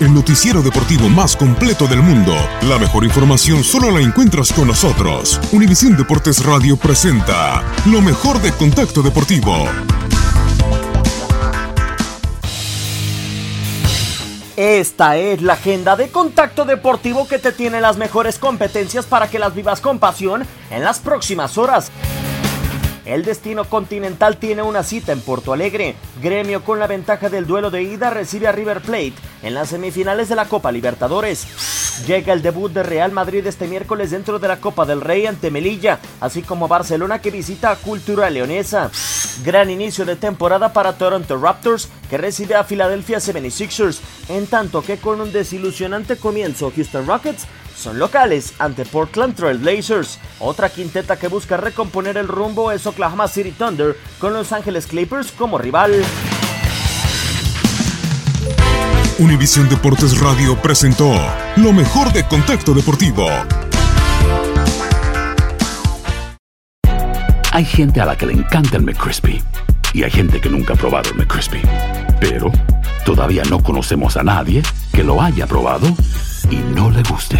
El noticiero deportivo más completo del mundo. La mejor información solo la encuentras con nosotros. Univisión Deportes Radio presenta lo mejor de Contacto Deportivo. Esta es la agenda de Contacto Deportivo que te tiene las mejores competencias para que las vivas con pasión en las próximas horas. El destino continental tiene una cita en Porto Alegre. Gremio con la ventaja del duelo de ida recibe a River Plate en las semifinales de la Copa Libertadores. Llega el debut de Real Madrid este miércoles dentro de la Copa del Rey ante Melilla, así como Barcelona que visita a Cultura Leonesa. Gran inicio de temporada para Toronto Raptors que recibe a Philadelphia 76ers, en tanto que con un desilusionante comienzo Houston Rockets son locales ante Portland Trail Blazers. Otra quinteta que busca recomponer el rumbo es Oklahoma City Thunder con Los Angeles Clippers como rival. Univisión Deportes Radio presentó lo mejor de Contacto Deportivo. Hay gente a la que le encanta el McCrispy y hay gente que nunca ha probado el McCrispy. Pero todavía no conocemos a nadie que lo haya probado y no le guste.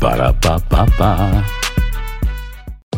Para pa pa pa.